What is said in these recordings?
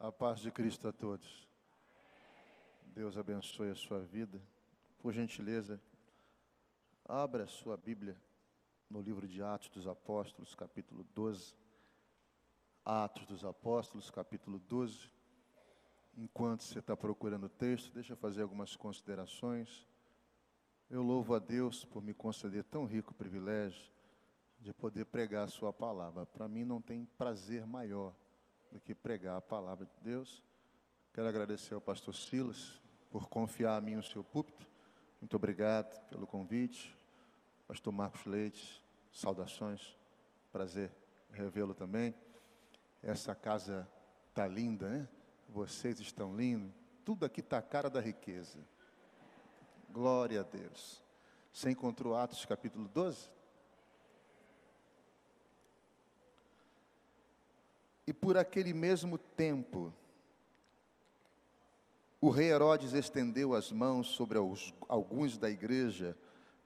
A paz de Cristo a todos. Deus abençoe a sua vida. Por gentileza, abra a sua Bíblia no livro de Atos dos Apóstolos, capítulo 12. Atos dos Apóstolos, capítulo 12. Enquanto você está procurando o texto, deixa eu fazer algumas considerações. Eu louvo a Deus por me conceder tão rico privilégio de poder pregar a Sua palavra. Para mim, não tem prazer maior do que pregar a palavra de Deus. Quero agradecer ao pastor Silas por confiar a mim o seu púlpito. Muito obrigado pelo convite. Pastor Marcos Leite, saudações. Prazer revê-lo também. Essa casa está linda, né? Vocês estão lindos. Tudo aqui está a cara da riqueza. Glória a Deus. Você encontrou Atos capítulo 12? E por aquele mesmo tempo, o rei Herodes estendeu as mãos sobre os, alguns da igreja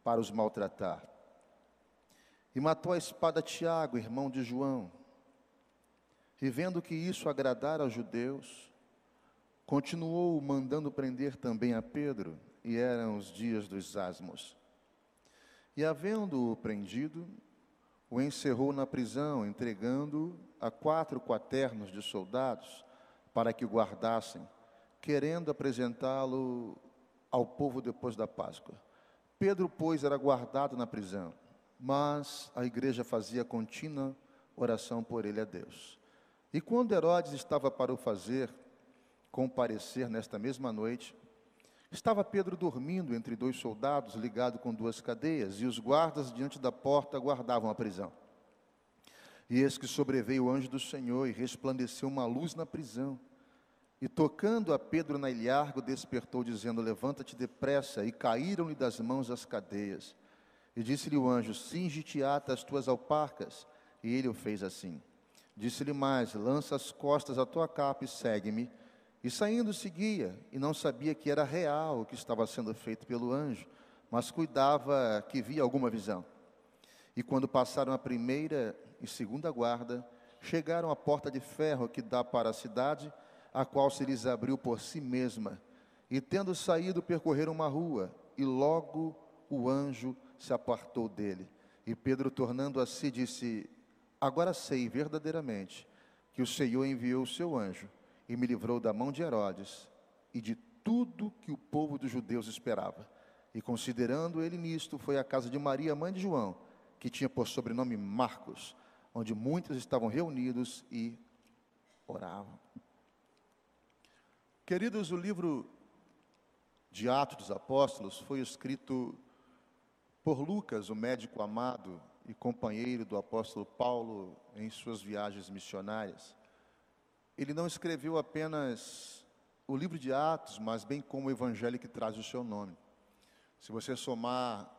para os maltratar. E matou a espada Tiago, irmão de João. E vendo que isso agradara aos judeus, continuou mandando prender também a Pedro, e eram os dias dos asmos. E havendo-o prendido, o encerrou na prisão, entregando a quatro quaternos de soldados para que o guardassem, querendo apresentá-lo ao povo depois da Páscoa. Pedro, pois, era guardado na prisão, mas a igreja fazia contínua oração por ele a Deus. E quando Herodes estava para o fazer comparecer nesta mesma noite, Estava Pedro dormindo entre dois soldados, ligado com duas cadeias, e os guardas diante da porta guardavam a prisão. E eis que sobreveio o anjo do Senhor e resplandeceu uma luz na prisão. E tocando a Pedro na ilhargo, despertou, dizendo: Levanta-te depressa. E caíram-lhe das mãos as cadeias. E disse-lhe o anjo: Singe-te ata as tuas alparcas. E ele o fez assim. Disse-lhe mais: Lança as costas a tua capa e segue-me. E saindo seguia, e não sabia que era real o que estava sendo feito pelo anjo, mas cuidava que via alguma visão. E quando passaram a primeira e segunda guarda, chegaram à porta de ferro que dá para a cidade, a qual se lhes abriu por si mesma. E tendo saído, percorreram uma rua, e logo o anjo se apartou dele. E Pedro, tornando a si, disse: Agora sei verdadeiramente que o Senhor enviou o seu anjo e me livrou da mão de Herodes e de tudo que o povo dos judeus esperava. E considerando ele nisto, foi à casa de Maria, mãe de João, que tinha por sobrenome Marcos, onde muitos estavam reunidos e oravam. Queridos, o livro de Atos dos Apóstolos foi escrito por Lucas, o médico amado e companheiro do apóstolo Paulo em suas viagens missionárias ele não escreveu apenas o livro de Atos, mas bem como o evangelho que traz o seu nome. Se você somar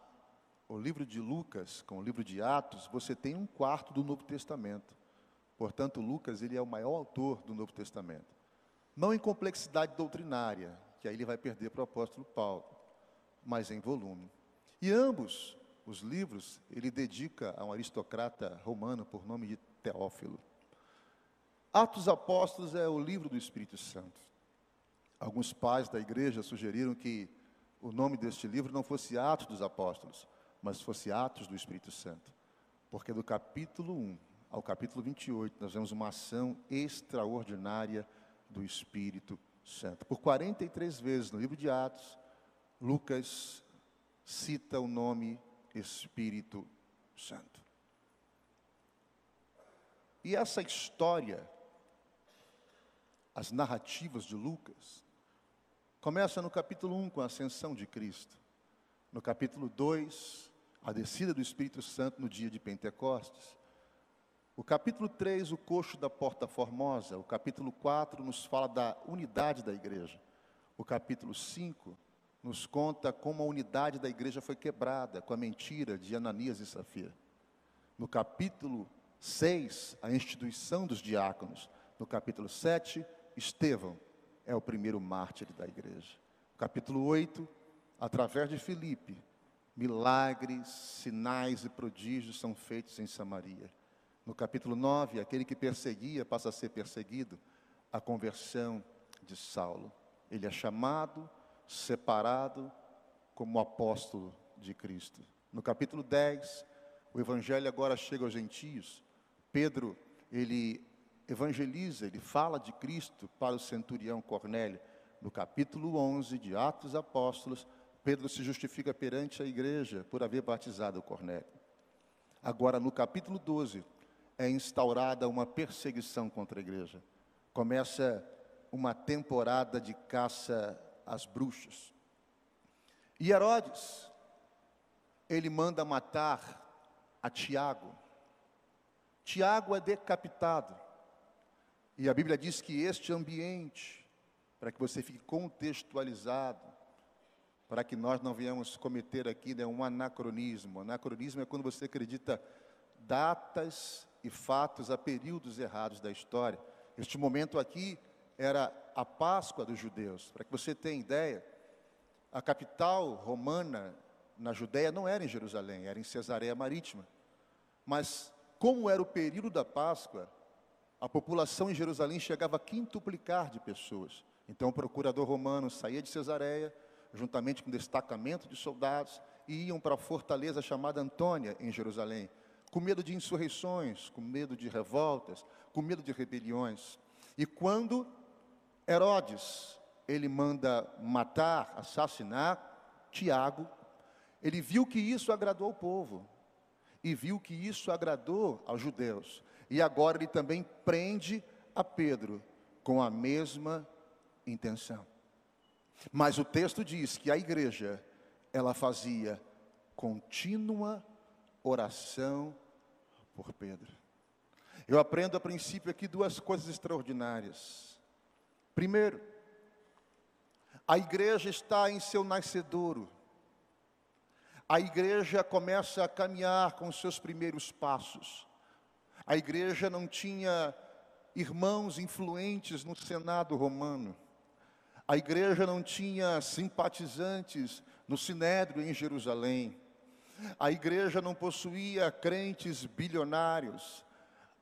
o livro de Lucas com o livro de Atos, você tem um quarto do Novo Testamento. Portanto, Lucas ele é o maior autor do Novo Testamento. Não em complexidade doutrinária, que aí ele vai perder para o apóstolo Paulo, mas em volume. E ambos os livros ele dedica a um aristocrata romano por nome de Teófilo. Atos Apóstolos é o livro do Espírito Santo. Alguns pais da igreja sugeriram que o nome deste livro não fosse Atos dos Apóstolos, mas fosse Atos do Espírito Santo. Porque do capítulo 1 ao capítulo 28, nós vemos uma ação extraordinária do Espírito Santo. Por 43 vezes no livro de Atos, Lucas cita o nome Espírito Santo. E essa história as narrativas de Lucas, começa no capítulo 1 com a ascensão de Cristo. No capítulo 2, a descida do Espírito Santo no dia de Pentecostes. O capítulo 3, o coxo da porta formosa. O capítulo 4 nos fala da unidade da igreja. O capítulo 5 nos conta como a unidade da igreja foi quebrada com a mentira de Ananias e Safira. No capítulo 6, a instituição dos diáconos. No capítulo 7, Estevão é o primeiro mártir da igreja. Capítulo 8, através de Filipe, milagres, sinais e prodígios são feitos em Samaria. No capítulo 9, aquele que perseguia passa a ser perseguido. a conversão de Saulo. Ele é chamado, separado como apóstolo de Cristo. No capítulo 10, o evangelho agora chega aos gentios. Pedro, ele evangeliza, ele fala de Cristo para o centurião Cornélio. No capítulo 11 de Atos Apóstolos, Pedro se justifica perante a igreja por haver batizado Cornélio. Agora, no capítulo 12, é instaurada uma perseguição contra a igreja. Começa uma temporada de caça às bruxas. E Herodes, ele manda matar a Tiago. Tiago é decapitado. E a Bíblia diz que este ambiente, para que você fique contextualizado, para que nós não venhamos cometer aqui né, um anacronismo. Anacronismo é quando você acredita datas e fatos a períodos errados da história. Este momento aqui era a Páscoa dos judeus. Para que você tenha ideia, a capital romana na Judéia não era em Jerusalém, era em Cesareia Marítima. Mas como era o período da Páscoa, a população em Jerusalém chegava a quintuplicar de pessoas. Então o procurador romano saía de Cesareia, juntamente com um destacamento de soldados, e iam para a fortaleza chamada Antônia, em Jerusalém, com medo de insurreições, com medo de revoltas, com medo de rebeliões. E quando Herodes, ele manda matar, assassinar Tiago, ele viu que isso agradou o povo, e viu que isso agradou aos judeus. E agora ele também prende a Pedro com a mesma intenção. Mas o texto diz que a igreja, ela fazia contínua oração por Pedro. Eu aprendo a princípio aqui duas coisas extraordinárias. Primeiro, a igreja está em seu nascedouro. A igreja começa a caminhar com seus primeiros passos. A igreja não tinha irmãos influentes no Senado romano. A igreja não tinha simpatizantes no Sinédrio em Jerusalém. A igreja não possuía crentes bilionários.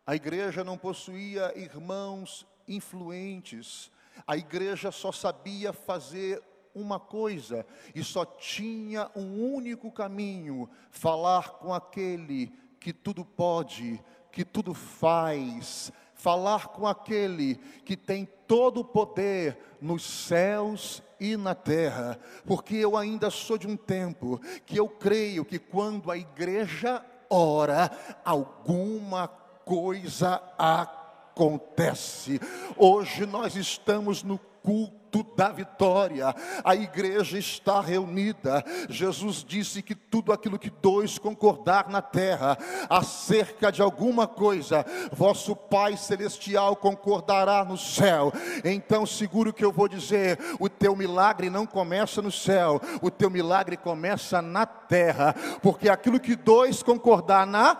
A igreja não possuía irmãos influentes. A igreja só sabia fazer uma coisa e só tinha um único caminho: falar com aquele que tudo pode, que tudo faz, falar com aquele que tem todo o poder nos céus e na terra, porque eu ainda sou de um tempo que eu creio que quando a igreja ora, alguma coisa acontece. Hoje nós estamos no culto da vitória. A igreja está reunida. Jesus disse que tudo aquilo que dois concordar na terra acerca de alguma coisa, vosso Pai celestial concordará no céu. Então, seguro que eu vou dizer: o teu milagre não começa no céu, o teu milagre começa na terra, porque aquilo que dois concordar na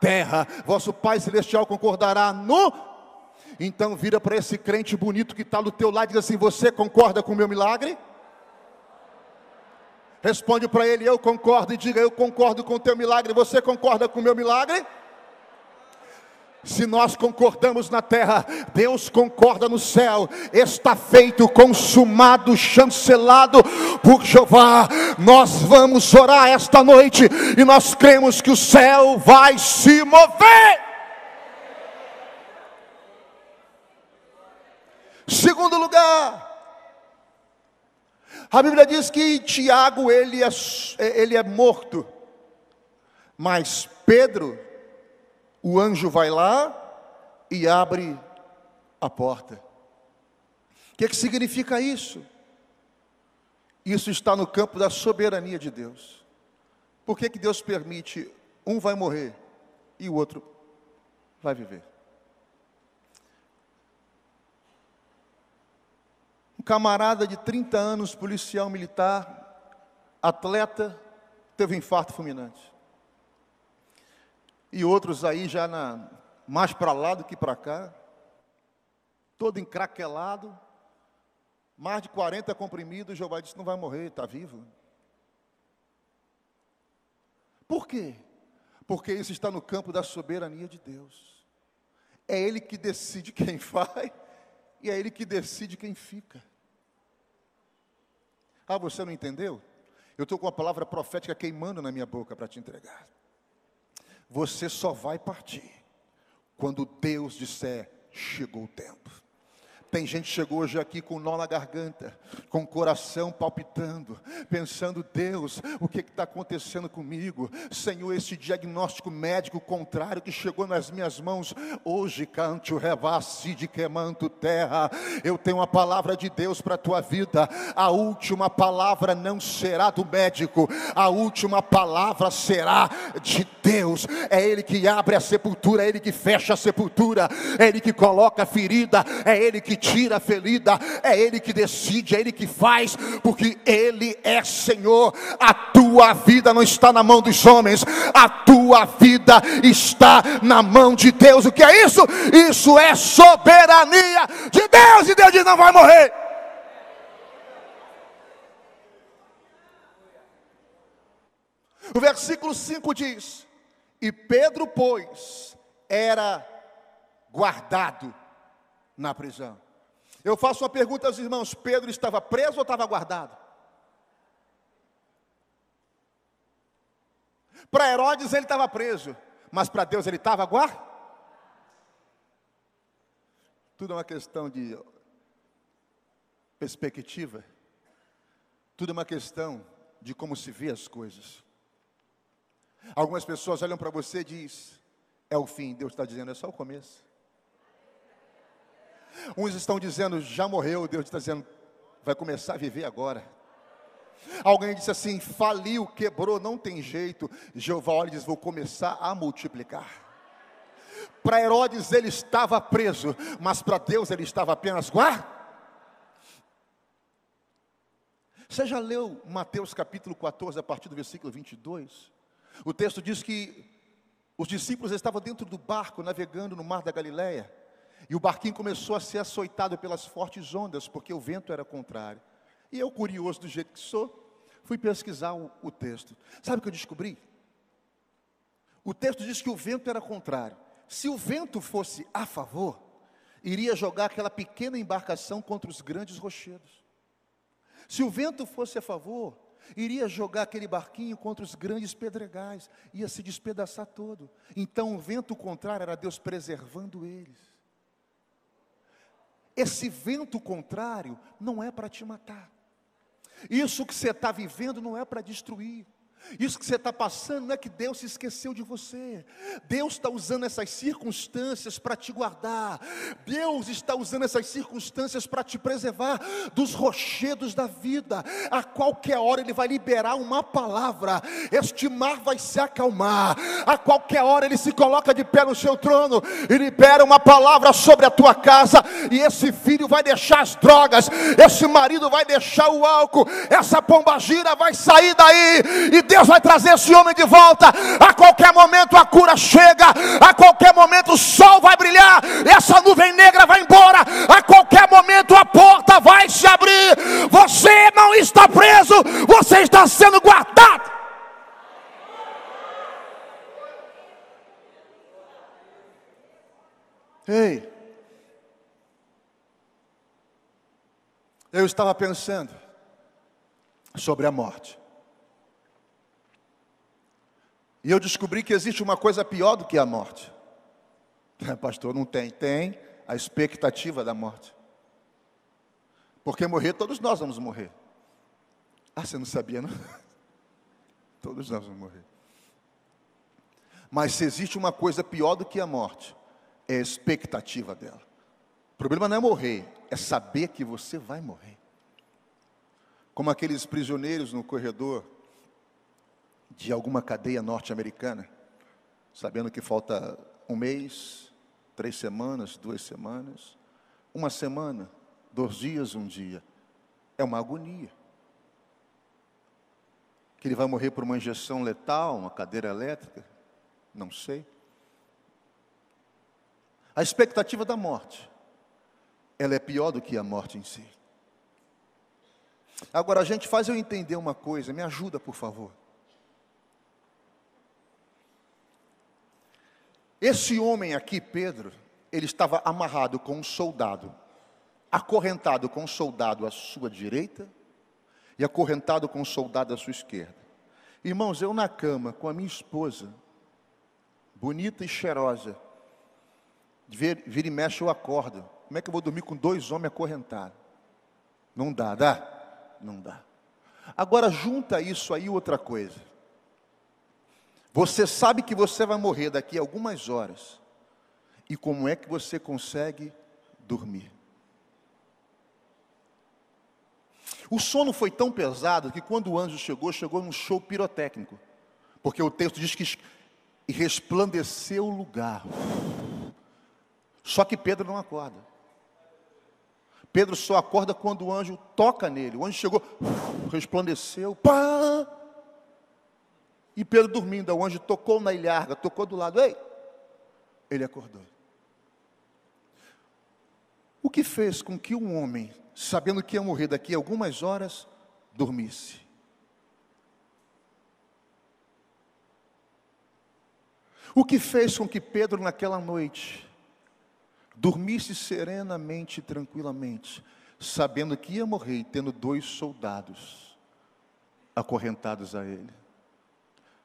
terra, vosso Pai celestial concordará no então vira para esse crente bonito que está do teu lado e diz assim: Você concorda com o meu milagre? Responde para ele: Eu concordo. E diga: Eu concordo com o teu milagre. Você concorda com o meu milagre? Se nós concordamos na terra, Deus concorda no céu. Está feito, consumado, chancelado por Jeová. Nós vamos orar esta noite e nós cremos que o céu vai se mover. Segundo lugar, a Bíblia diz que Tiago ele é, ele é morto, mas Pedro, o anjo vai lá e abre a porta. O que, que significa isso? Isso está no campo da soberania de Deus. Por que, que Deus permite um vai morrer e o outro vai viver? Camarada de 30 anos, policial militar, atleta, teve um infarto fulminante. E outros aí já na, mais para lá do que para cá, todo encraquelado, mais de 40 comprimidos, Jeová disse, não vai morrer, está vivo. Por quê? Porque isso está no campo da soberania de Deus. É Ele que decide quem vai e é Ele que decide quem fica. Ah, você não entendeu? Eu estou com a palavra profética queimando na minha boca para te entregar. Você só vai partir quando Deus disser: chegou o tempo. Tem gente que chegou hoje aqui com nó na garganta, com o coração palpitando, pensando: Deus, o que está acontecendo comigo? Senhor, esse diagnóstico médico contrário que chegou nas minhas mãos, hoje cante o revasse de queimando terra. Eu tenho uma palavra de Deus para a tua vida. A última palavra não será do médico, a última palavra será de Deus. É Ele que abre a sepultura, é Ele que fecha a sepultura, é Ele que coloca a ferida, é Ele que tira a ferida, é Ele que decide, é Ele que faz, porque Ele é Senhor. A tua vida não está na mão dos homens, a tua vida está na mão de Deus. O que é isso? Isso é soberania de Deus, e Deus diz: não vai morrer. O versículo 5 diz: E Pedro, pois, era guardado na prisão. Eu faço uma pergunta aos irmãos: Pedro estava preso ou estava guardado? Para Herodes ele estava preso, mas para Deus ele estava guardado. Tudo é uma questão de perspectiva. Tudo é uma questão de como se vê as coisas. Algumas pessoas olham para você e diz: é o fim. Deus está dizendo: é só o começo. Uns estão dizendo, já morreu, Deus está dizendo, vai começar a viver agora. Alguém disse assim: faliu, quebrou, não tem jeito. Jeová olha e diz: vou começar a multiplicar. Para Herodes ele estava preso, mas para Deus ele estava apenas guardado. Você já leu Mateus capítulo 14, a partir do versículo 22? O texto diz que os discípulos estavam dentro do barco, navegando no mar da Galileia. E o barquinho começou a ser açoitado pelas fortes ondas, porque o vento era contrário. E eu, curioso do jeito que sou, fui pesquisar o, o texto. Sabe o que eu descobri? O texto diz que o vento era contrário. Se o vento fosse a favor, iria jogar aquela pequena embarcação contra os grandes rochedos. Se o vento fosse a favor, iria jogar aquele barquinho contra os grandes pedregais, ia se despedaçar todo. Então o vento contrário era Deus preservando eles. Esse vento contrário não é para te matar. Isso que você está vivendo não é para destruir. Isso que você está passando não é que Deus se esqueceu de você. Deus está usando essas circunstâncias para te guardar. Deus está usando essas circunstâncias para te preservar dos rochedos da vida. A qualquer hora Ele vai liberar uma palavra. Este mar vai se acalmar. A qualquer hora Ele se coloca de pé no seu trono e libera uma palavra sobre a tua casa. E esse filho vai deixar as drogas. Esse marido vai deixar o álcool. Essa pombagira vai sair daí. E Deus vai trazer esse homem de volta. A qualquer momento a cura chega, a qualquer momento o sol vai brilhar, essa nuvem negra vai embora, a qualquer momento a porta vai se abrir. Você não está preso, você está sendo guardado. Ei, eu estava pensando sobre a morte. E eu descobri que existe uma coisa pior do que a morte. Pastor, não tem. Tem a expectativa da morte. Porque morrer, todos nós vamos morrer. Ah, você não sabia, não? Todos nós vamos morrer. Mas se existe uma coisa pior do que a morte, é a expectativa dela. O problema não é morrer, é saber que você vai morrer. Como aqueles prisioneiros no corredor de alguma cadeia norte-americana, sabendo que falta um mês, três semanas, duas semanas, uma semana, dois dias, um dia. É uma agonia. Que ele vai morrer por uma injeção letal, uma cadeira elétrica, não sei. A expectativa da morte, ela é pior do que a morte em si. Agora, a gente faz eu entender uma coisa, me ajuda, por favor. Esse homem aqui, Pedro, ele estava amarrado com um soldado. acorrentado com um soldado à sua direita e acorrentado com um soldado à sua esquerda. Irmãos, eu na cama com a minha esposa, bonita e cheirosa, vira e mexe eu acordo. Como é que eu vou dormir com dois homens acorrentados? Não dá, dá? Não dá. Agora junta isso aí outra coisa. Você sabe que você vai morrer daqui a algumas horas. E como é que você consegue dormir? O sono foi tão pesado que quando o anjo chegou, chegou num show pirotécnico. Porque o texto diz que resplandeceu o lugar. Só que Pedro não acorda. Pedro só acorda quando o anjo toca nele. O anjo chegou, resplandeceu, pá! E Pedro dormindo, o anjo tocou na ilharga, tocou do lado, ei! Ele acordou. O que fez com que um homem, sabendo que ia morrer daqui a algumas horas, dormisse? O que fez com que Pedro, naquela noite, dormisse serenamente e tranquilamente, sabendo que ia morrer, tendo dois soldados acorrentados a ele?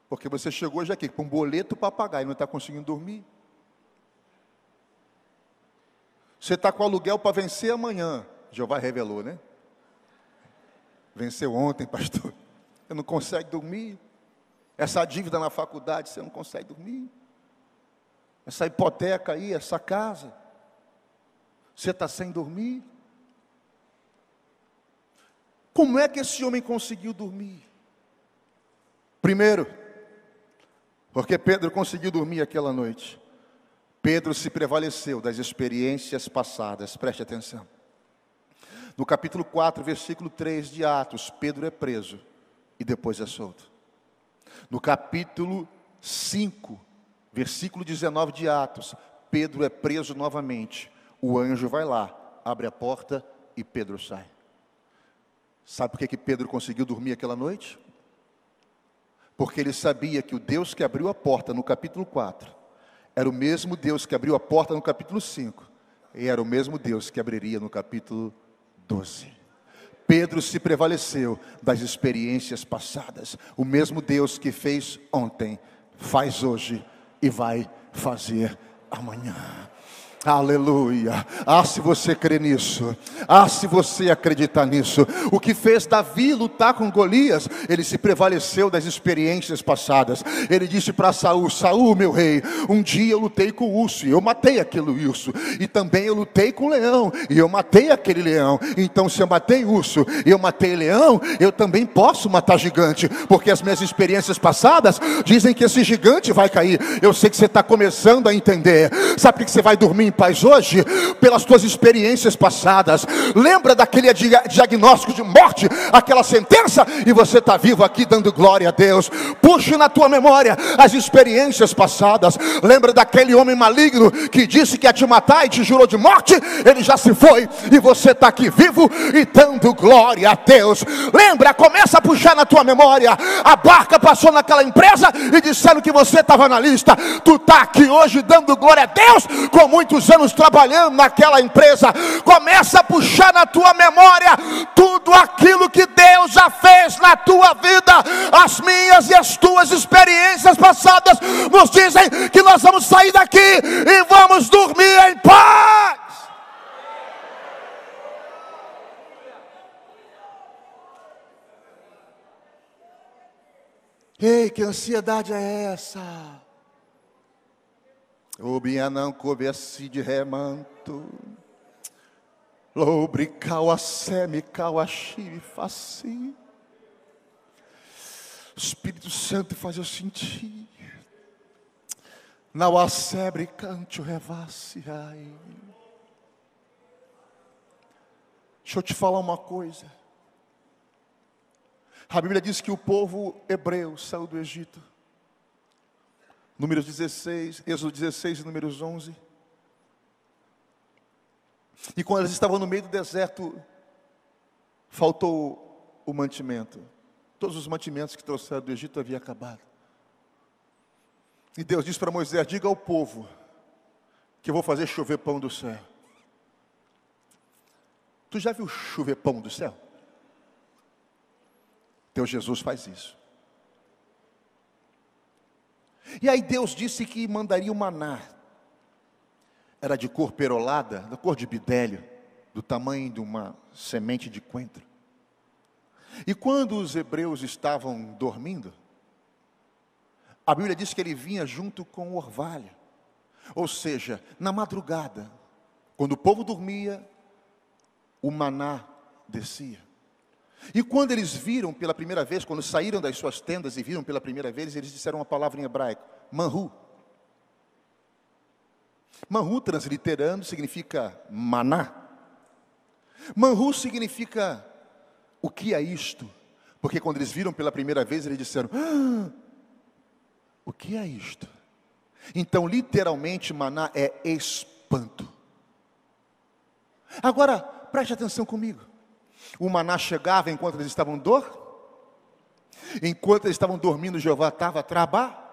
Porque você chegou já aqui com um boleto para pagar e não está conseguindo dormir. Você está com aluguel para vencer amanhã. Jeová revelou, né? Venceu ontem, pastor. Você não consegue dormir. Essa dívida na faculdade, você não consegue dormir. Essa hipoteca aí, essa casa. Você está sem dormir. Como é que esse homem conseguiu dormir? Primeiro, porque Pedro conseguiu dormir aquela noite. Pedro se prevaleceu das experiências passadas, preste atenção. No capítulo 4, versículo 3 de Atos, Pedro é preso e depois é solto. No capítulo 5, versículo 19 de Atos, Pedro é preso novamente. O anjo vai lá, abre a porta e Pedro sai. Sabe por que, que Pedro conseguiu dormir aquela noite? Porque ele sabia que o Deus que abriu a porta no capítulo 4 era o mesmo Deus que abriu a porta no capítulo 5, e era o mesmo Deus que abriria no capítulo 12. Pedro se prevaleceu das experiências passadas. O mesmo Deus que fez ontem, faz hoje e vai fazer amanhã. Aleluia. Ah, se você crê nisso. Ah, se você acreditar nisso. O que fez Davi lutar com Golias, ele se prevaleceu das experiências passadas. Ele disse para Saul: Saul, meu rei, um dia eu lutei com o urso e eu matei aquele urso. E também eu lutei com o leão e eu matei aquele leão. Então, se eu matei urso e eu matei leão, eu também posso matar gigante, porque as minhas experiências passadas dizem que esse gigante vai cair. Eu sei que você está começando a entender. Sabe por que você vai dormir paz hoje pelas tuas experiências passadas. Lembra daquele diagnóstico de morte, aquela sentença, e você está vivo aqui dando glória a Deus. Puxe na tua memória as experiências passadas. Lembra daquele homem maligno que disse que ia te matar e te jurou de morte? Ele já se foi e você está aqui vivo e dando glória a Deus. Lembra, começa a puxar na tua memória. A barca passou naquela empresa e disseram que você estava na lista. Tu está aqui hoje dando glória a Deus com muitos muitos anos trabalhando naquela empresa, começa a puxar na tua memória tudo aquilo que Deus já fez na tua vida, as minhas e as tuas experiências passadas nos dizem que nós vamos sair daqui e vamos dormir em paz. Ei, que ansiedade é essa? O não coubesse de remanto. Lobre cauaceme cauaxi faci. Espírito Santo faz eu sentir. Não acebre cante o revasse. Deixa eu te falar uma coisa. A Bíblia diz que o povo hebreu saiu do Egito Números 16, Êxodo 16 e Números 11. E quando eles estavam no meio do deserto, faltou o mantimento. Todos os mantimentos que trouxeram do Egito haviam acabado. E Deus disse para Moisés: Diga ao povo que eu vou fazer chover pão do céu. Tu já viu chover pão do céu? Teu Jesus faz isso. E aí Deus disse que mandaria o maná. Era de cor perolada, da cor de bidélio, do tamanho de uma semente de coentro. E quando os hebreus estavam dormindo, a Bíblia diz que ele vinha junto com o orvalho. Ou seja, na madrugada, quando o povo dormia, o maná descia. E quando eles viram pela primeira vez, quando saíram das suas tendas e viram pela primeira vez, eles disseram uma palavra em hebraico, manhu. Manhu, transliterando, significa maná. Manhu significa o que é isto? Porque quando eles viram pela primeira vez, eles disseram: ah, O que é isto? Então, literalmente, maná é espanto. Agora, preste atenção comigo. O maná chegava enquanto eles estavam dor, enquanto eles estavam dormindo, Jeová estava trabalhando.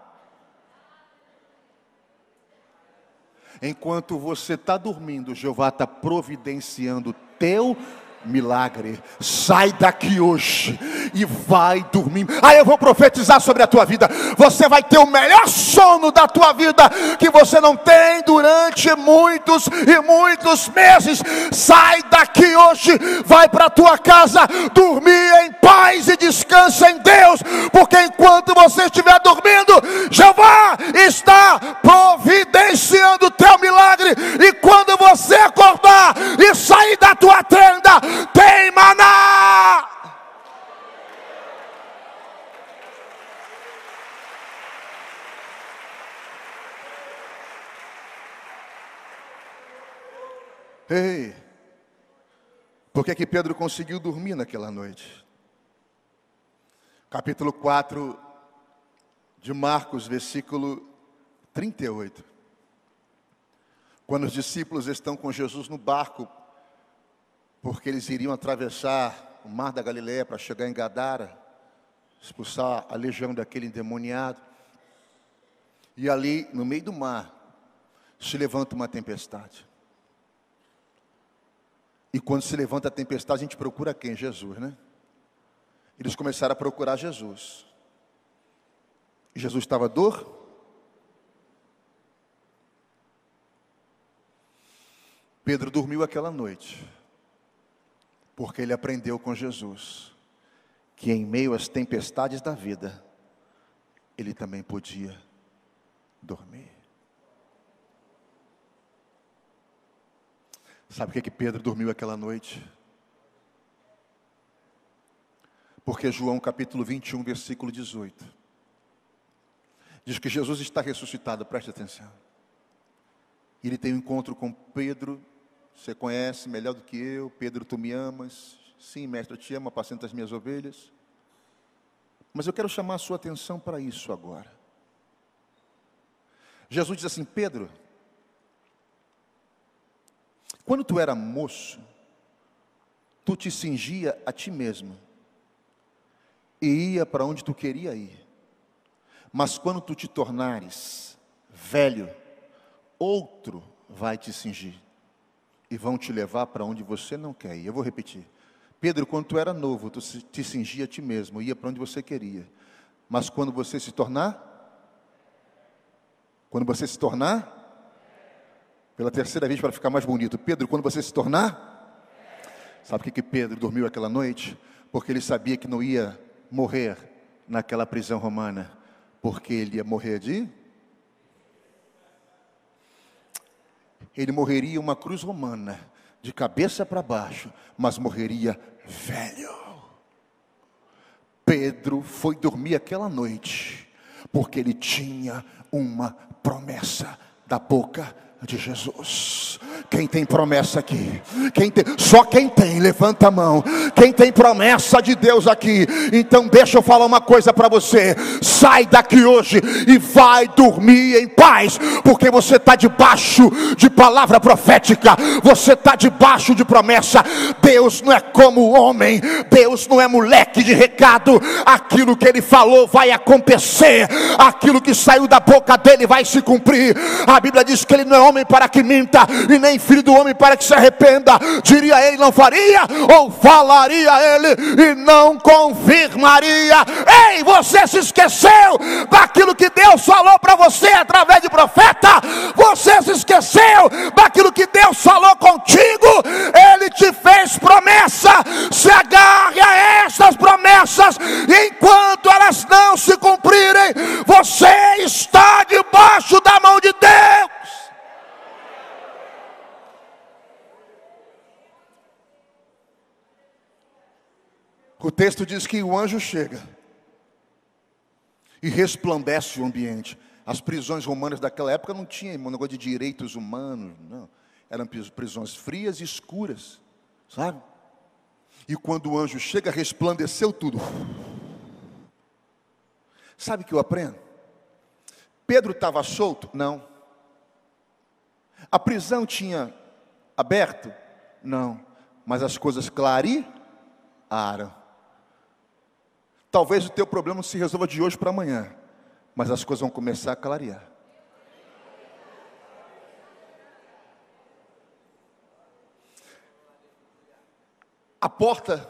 Enquanto você está dormindo, Jeová está providenciando teu milagre. Sai daqui hoje e vai dormir. Aí eu vou profetizar sobre a tua vida. Você vai ter o melhor sono da tua vida que você não tem durante muitos e muitos meses. Sai daqui hoje, vai para tua casa, dormir em paz e descansa em Deus, porque enquanto você estiver dormindo, Jeová está providenciando o teu milagre. E quando você acordar e sair da tua tenda, tem maná. Ei, por que, que Pedro conseguiu dormir naquela noite? Capítulo 4 de Marcos, versículo 38. Quando os discípulos estão com Jesus no barco, porque eles iriam atravessar o mar da Galiléia para chegar em Gadara, expulsar a legião daquele endemoniado. E ali, no meio do mar, se levanta uma tempestade. E quando se levanta a tempestade, a gente procura quem? Jesus, né? Eles começaram a procurar Jesus. E Jesus estava dor. Pedro dormiu aquela noite, porque ele aprendeu com Jesus que em meio às tempestades da vida, ele também podia dormir. Sabe por que, que Pedro dormiu aquela noite? Porque João capítulo 21, versículo 18, diz que Jesus está ressuscitado, preste atenção. Ele tem um encontro com Pedro, você conhece melhor do que eu, Pedro, tu me amas. Sim, mestre, eu te amo, apacenta as minhas ovelhas. Mas eu quero chamar a sua atenção para isso agora. Jesus diz assim: Pedro, quando tu era moço, tu te cingia a ti mesmo e ia para onde tu queria ir. Mas quando tu te tornares velho, outro vai te cingir e vão te levar para onde você não quer ir. Eu vou repetir. Pedro, quando tu era novo, tu te cingia a ti mesmo, ia para onde você queria. Mas quando você se tornar, quando você se tornar, pela terceira vez para ficar mais bonito. Pedro, quando você se tornar, sabe o que, que Pedro dormiu aquela noite? Porque ele sabia que não ia morrer naquela prisão romana, porque ele ia morrer de. Ele morreria uma cruz romana, de cabeça para baixo, mas morreria velho. Pedro foi dormir aquela noite, porque ele tinha uma promessa da boca de Jesus. Quem tem promessa aqui? Quem tem? Só quem tem, levanta a mão. Quem tem promessa de Deus aqui? Então deixa eu falar uma coisa para você. Sai daqui hoje e vai dormir em paz, porque você está debaixo de palavra profética, você está debaixo de promessa. Deus não é como homem, Deus não é moleque de recado. Aquilo que ele falou vai acontecer, aquilo que saiu da boca dele vai se cumprir. A Bíblia diz que ele não é homem para que minta, e nem filho do homem para que se arrependa. Diria ele, não faria, ou falaria ele, e não confirmaria. Ei, você se esqueceu daquilo que Deus falou para você através de profeta, você se esqueceu daquilo que Deus falou contigo, Ele te fez promessa. Se agarre a essas promessas, enquanto elas não se cumprirem, você está debaixo da mão de Deus. O texto diz que o anjo chega e resplandece o ambiente. As prisões romanas daquela época não tinham um negócio de direitos humanos, não. Eram prisões frias e escuras, sabe? E quando o anjo chega, resplandeceu tudo. Sabe o que eu aprendo? Pedro estava solto? Não. A prisão tinha aberto? Não. Mas as coisas clarearam. Talvez o teu problema não se resolva de hoje para amanhã, mas as coisas vão começar a clarear. A porta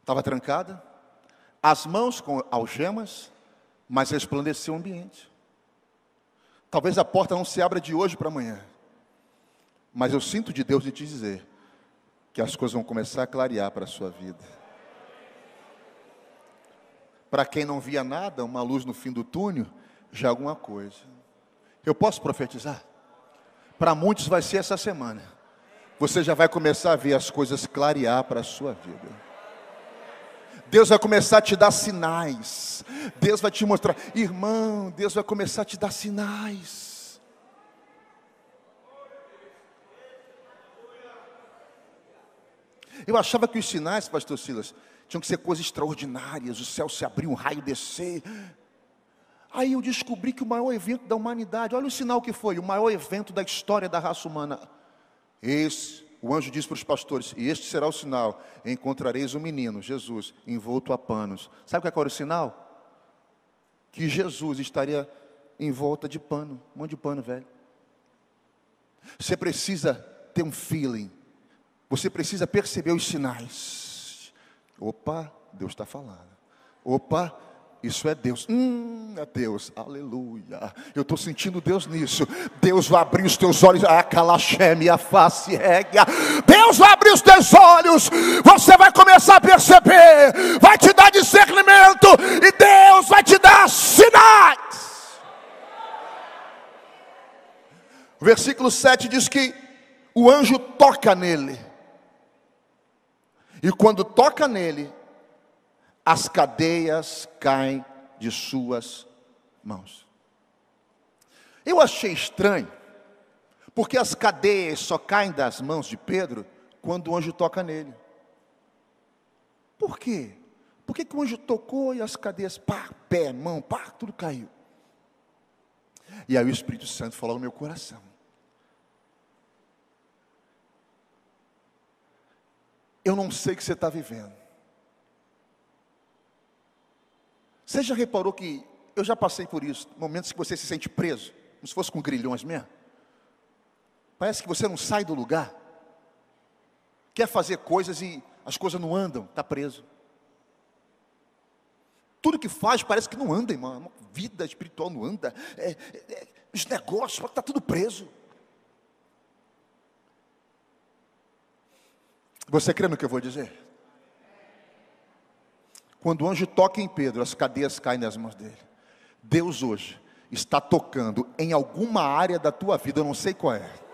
estava trancada, as mãos com algemas, mas resplandeceu o ambiente. Talvez a porta não se abra de hoje para amanhã, mas eu sinto de Deus de te dizer que as coisas vão começar a clarear para a sua vida. Para quem não via nada, uma luz no fim do túnel, já é alguma coisa. Eu posso profetizar? Para muitos vai ser essa semana. Você já vai começar a ver as coisas clarear para a sua vida. Deus vai começar a te dar sinais. Deus vai te mostrar, irmão, Deus vai começar a te dar sinais. Eu achava que os sinais, pastor Silas, tinham que ser coisas extraordinárias, o céu se abrir, um raio descer. Aí eu descobri que o maior evento da humanidade, olha o sinal que foi, o maior evento da história da raça humana. Esse, o anjo disse para os pastores: E este será o sinal: encontrareis o um menino, Jesus, envolto a panos. Sabe qual era o sinal? Que Jesus estaria em volta de pano, um monte de pano, velho. Você precisa ter um feeling, você precisa perceber os sinais. Opa, Deus está falando. Opa, isso é Deus. Hum, é Deus. Aleluia. Eu estou sentindo Deus nisso. Deus vai abrir os teus olhos. A calaxeme, a face rega. Deus vai abrir os teus olhos. Você vai começar a perceber. Vai te dar discernimento. E Deus vai te dar sinais. O versículo 7 diz que o anjo toca nele. E quando toca nele, as cadeias caem de suas mãos. Eu achei estranho, porque as cadeias só caem das mãos de Pedro quando o anjo toca nele. Por quê? Por que, que o anjo tocou e as cadeias, pá, pé, mão, pá, tudo caiu? E aí o Espírito Santo falou no meu coração: eu não sei o que você está vivendo. Você já reparou que eu já passei por isso, momentos que você se sente preso, como se fosse com grilhões mesmo? Parece que você não sai do lugar, quer fazer coisas e as coisas não andam, está preso. Tudo que faz parece que não anda, irmão. Vida espiritual não anda. É, é, é os negócios, está tudo preso. Você crê no que eu vou dizer? Quando o anjo toca em Pedro, as cadeias caem nas mãos dele. Deus hoje está tocando em alguma área da tua vida, eu não sei qual é.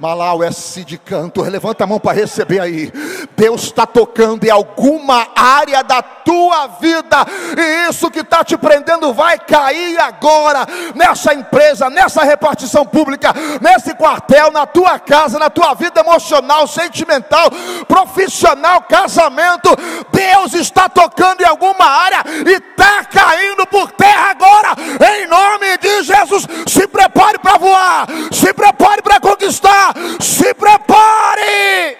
Malau é de canto, levanta a mão para receber aí. Deus está tocando em alguma área da tua vida, e isso que está te prendendo vai cair agora, nessa empresa, nessa repartição pública, nesse quartel, na tua casa, na tua vida emocional, sentimental, profissional, casamento. Deus está tocando em alguma área e está caindo por terra agora, em nome de Jesus. Se prepare para voar, se prepare para conquistar, se prepare.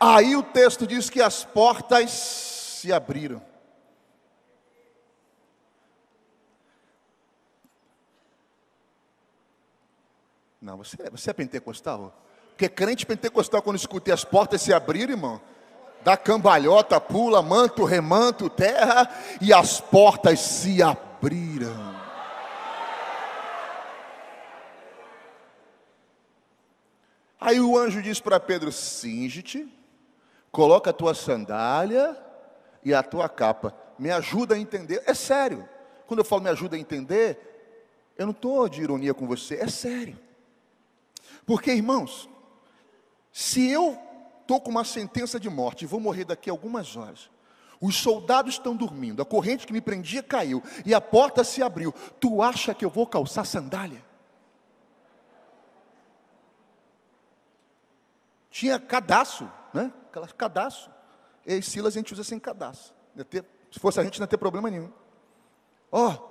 Aí o texto diz que as portas se abriram. Não, você, você é pentecostal? Porque crente pentecostal, quando escutei as portas se abrirem, irmão, dá cambalhota, pula, manto, remanto, terra, e as portas se abriram. Aí o anjo diz para Pedro: cinge-te, coloca a tua sandália e a tua capa. Me ajuda a entender. É sério. Quando eu falo me ajuda a entender, eu não estou de ironia com você, é sério. Porque, irmãos, se eu estou com uma sentença de morte e vou morrer daqui a algumas horas, os soldados estão dormindo, a corrente que me prendia caiu e a porta se abriu, tu acha que eu vou calçar sandália? Tinha cadastro, né? Cadastro. E Silas a gente usa sem cadastro. Se fosse a gente, não ia ter problema nenhum. Ó, oh,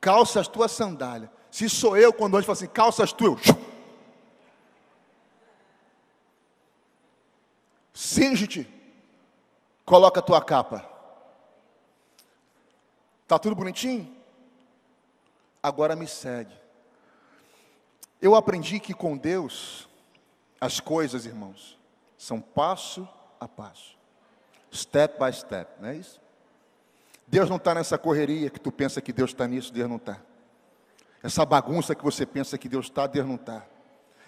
calça as tuas sandálias. Se sou eu, quando hoje falo assim, calça as tuas, Singe-te, coloca a tua capa. Tá tudo bonitinho? Agora me segue. Eu aprendi que com Deus as coisas, irmãos, são passo a passo, step by step, não é isso? Deus não está nessa correria que tu pensa que Deus está nisso, Deus não está. Essa bagunça que você pensa que Deus está, Deus não está.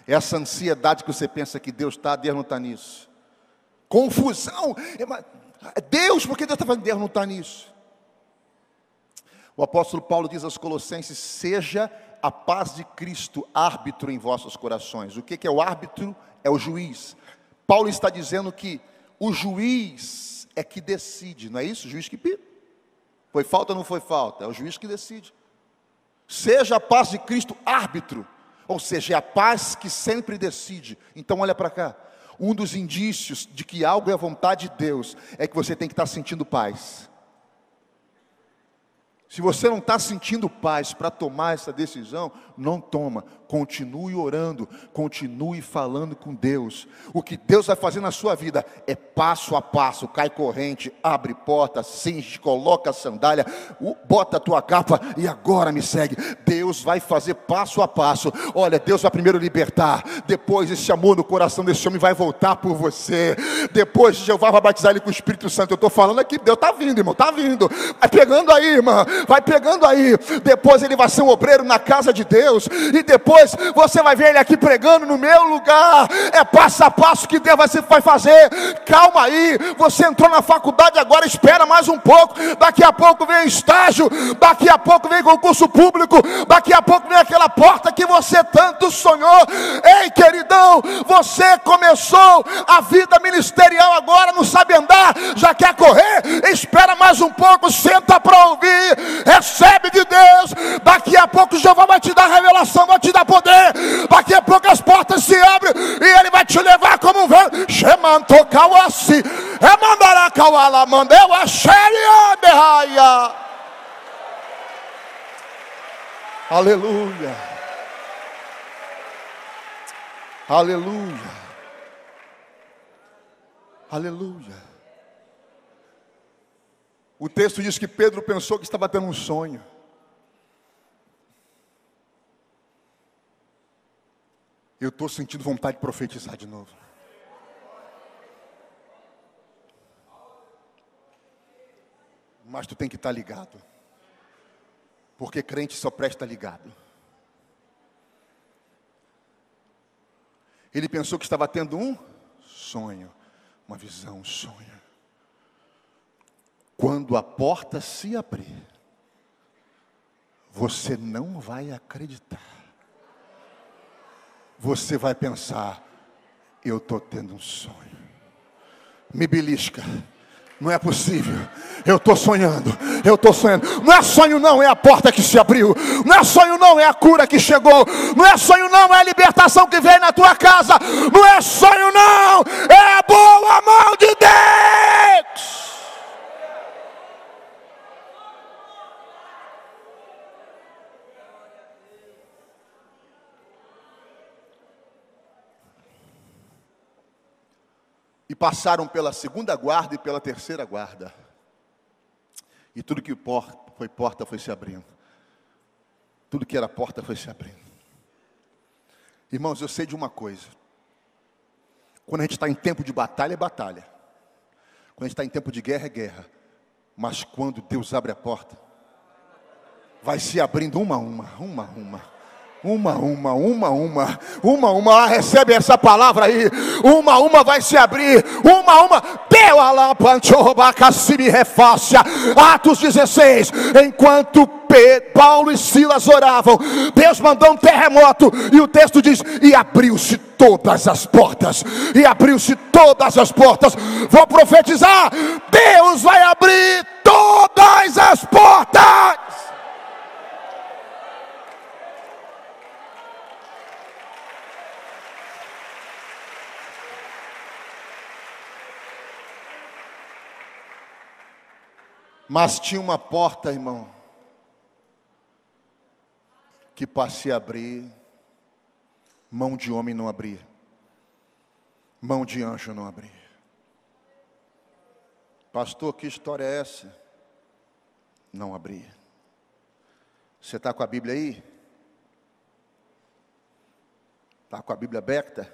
Essa ansiedade que você pensa que Deus está, Deus não está nisso confusão. É Deus, porque Deus está? Deus não está nisso. O apóstolo Paulo diz aos Colossenses: seja a paz de Cristo árbitro em vossos corações. O que é o árbitro? É o juiz. Paulo está dizendo que o juiz é que decide, não é isso? O juiz que pide. Foi falta ou não foi falta? É o juiz que decide. Seja a paz de Cristo árbitro, ou seja, é a paz que sempre decide. Então olha para cá. Um dos indícios de que algo é a vontade de Deus é que você tem que estar sentindo paz. Se você não está sentindo paz para tomar essa decisão, não toma. Continue orando, continue falando com Deus. O que Deus vai fazer na sua vida é passo a passo. Cai corrente, abre porta, cinge, coloca a sandália, bota a tua capa e agora me segue. Deus vai fazer passo a passo. Olha, Deus vai primeiro libertar, depois esse amor no coração desse homem vai voltar por você. Depois Jeová vai batizar ele com o Espírito Santo. Eu estou falando aqui, Deus está vindo, irmão, está vindo. Vai pegando aí, irmã vai pegando aí. Depois ele vai ser um obreiro na casa de Deus, e depois você vai ver ele aqui pregando no meu lugar. É passo a passo que Deus vai fazer. Calma aí, você entrou na faculdade agora, espera mais um pouco. Daqui a pouco vem estágio, daqui a pouco vem concurso público, daqui a pouco vem aquela porta que você tanto sonhou. Ei, queridão, você começou a vida ministerial agora, não sabe andar, já quer correr, espera mais um pouco, senta para ouvir recebe de Deus. Daqui a pouco Jeová vai te dar revelação, vai te dar poder. Daqui a pouco as portas se abrem e Ele vai te levar como um vento. Shemantokawasi, Emandarakawala, mandeu a Xeriaberraia. Aleluia. Aleluia. Aleluia. O texto diz que Pedro pensou que estava tendo um sonho. Eu estou sentindo vontade de profetizar de novo. Mas tu tem que estar ligado. Porque crente só presta ligado. Ele pensou que estava tendo um sonho, uma visão, um sonho. Quando a porta se abrir, você não vai acreditar. Você vai pensar: eu estou tendo um sonho. Me belisca. Não é possível. Eu estou sonhando. Eu estou sonhando. Não é sonho, não, é a porta que se abriu. Não é sonho, não, é a cura que chegou. Não é sonho, não, é a libertação que veio na tua casa. Não é sonho, não, é a boa mão de Deus. E passaram pela segunda guarda e pela terceira guarda. E tudo que foi porta foi se abrindo. Tudo que era porta foi se abrindo. Irmãos, eu sei de uma coisa. Quando a gente está em tempo de batalha, é batalha. Quando a gente está em tempo de guerra, é guerra. Mas quando Deus abre a porta, vai se abrindo uma a uma, uma a uma. Uma, uma, uma, uma, uma, uma, ah, recebe essa palavra aí. Uma, uma vai se abrir. Uma, uma, refácia. Atos 16. Enquanto Paulo e Silas oravam, Deus mandou um terremoto. E o texto diz: E abriu-se todas as portas. E abriu-se todas as portas. Vou profetizar: Deus vai abrir todas as portas. Mas tinha uma porta, irmão, que para se abrir, mão de homem não abria, mão de anjo não abria. Pastor, que história é essa? Não abria. Você está com a Bíblia aí? Está com a Bíblia aberta?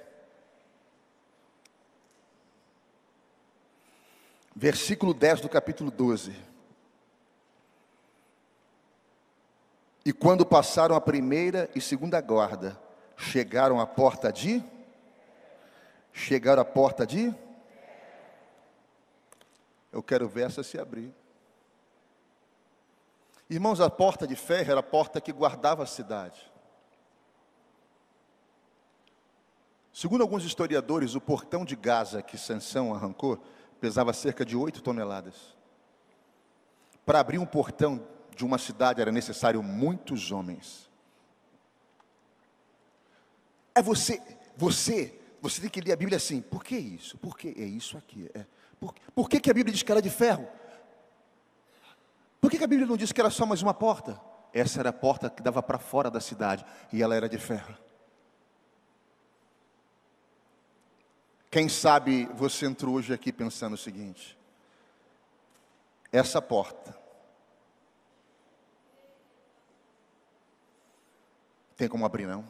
Versículo 10 do capítulo 12. E quando passaram a primeira e segunda guarda, chegaram à porta de? Chegaram à porta de? Eu quero ver essa se abrir. Irmãos, a porta de ferro era a porta que guardava a cidade. Segundo alguns historiadores, o portão de Gaza que Sansão arrancou pesava cerca de 8 toneladas. Para abrir um portão de uma cidade era necessário muitos homens. É você, você, você tem que ler a Bíblia assim. Por que isso? Por que é isso aqui? É. Por, por que, que a Bíblia diz que era de ferro? Por que, que a Bíblia não diz que era só mais uma porta? Essa era a porta que dava para fora da cidade e ela era de ferro. Quem sabe você entrou hoje aqui pensando o seguinte: essa porta Tem como abrir, não.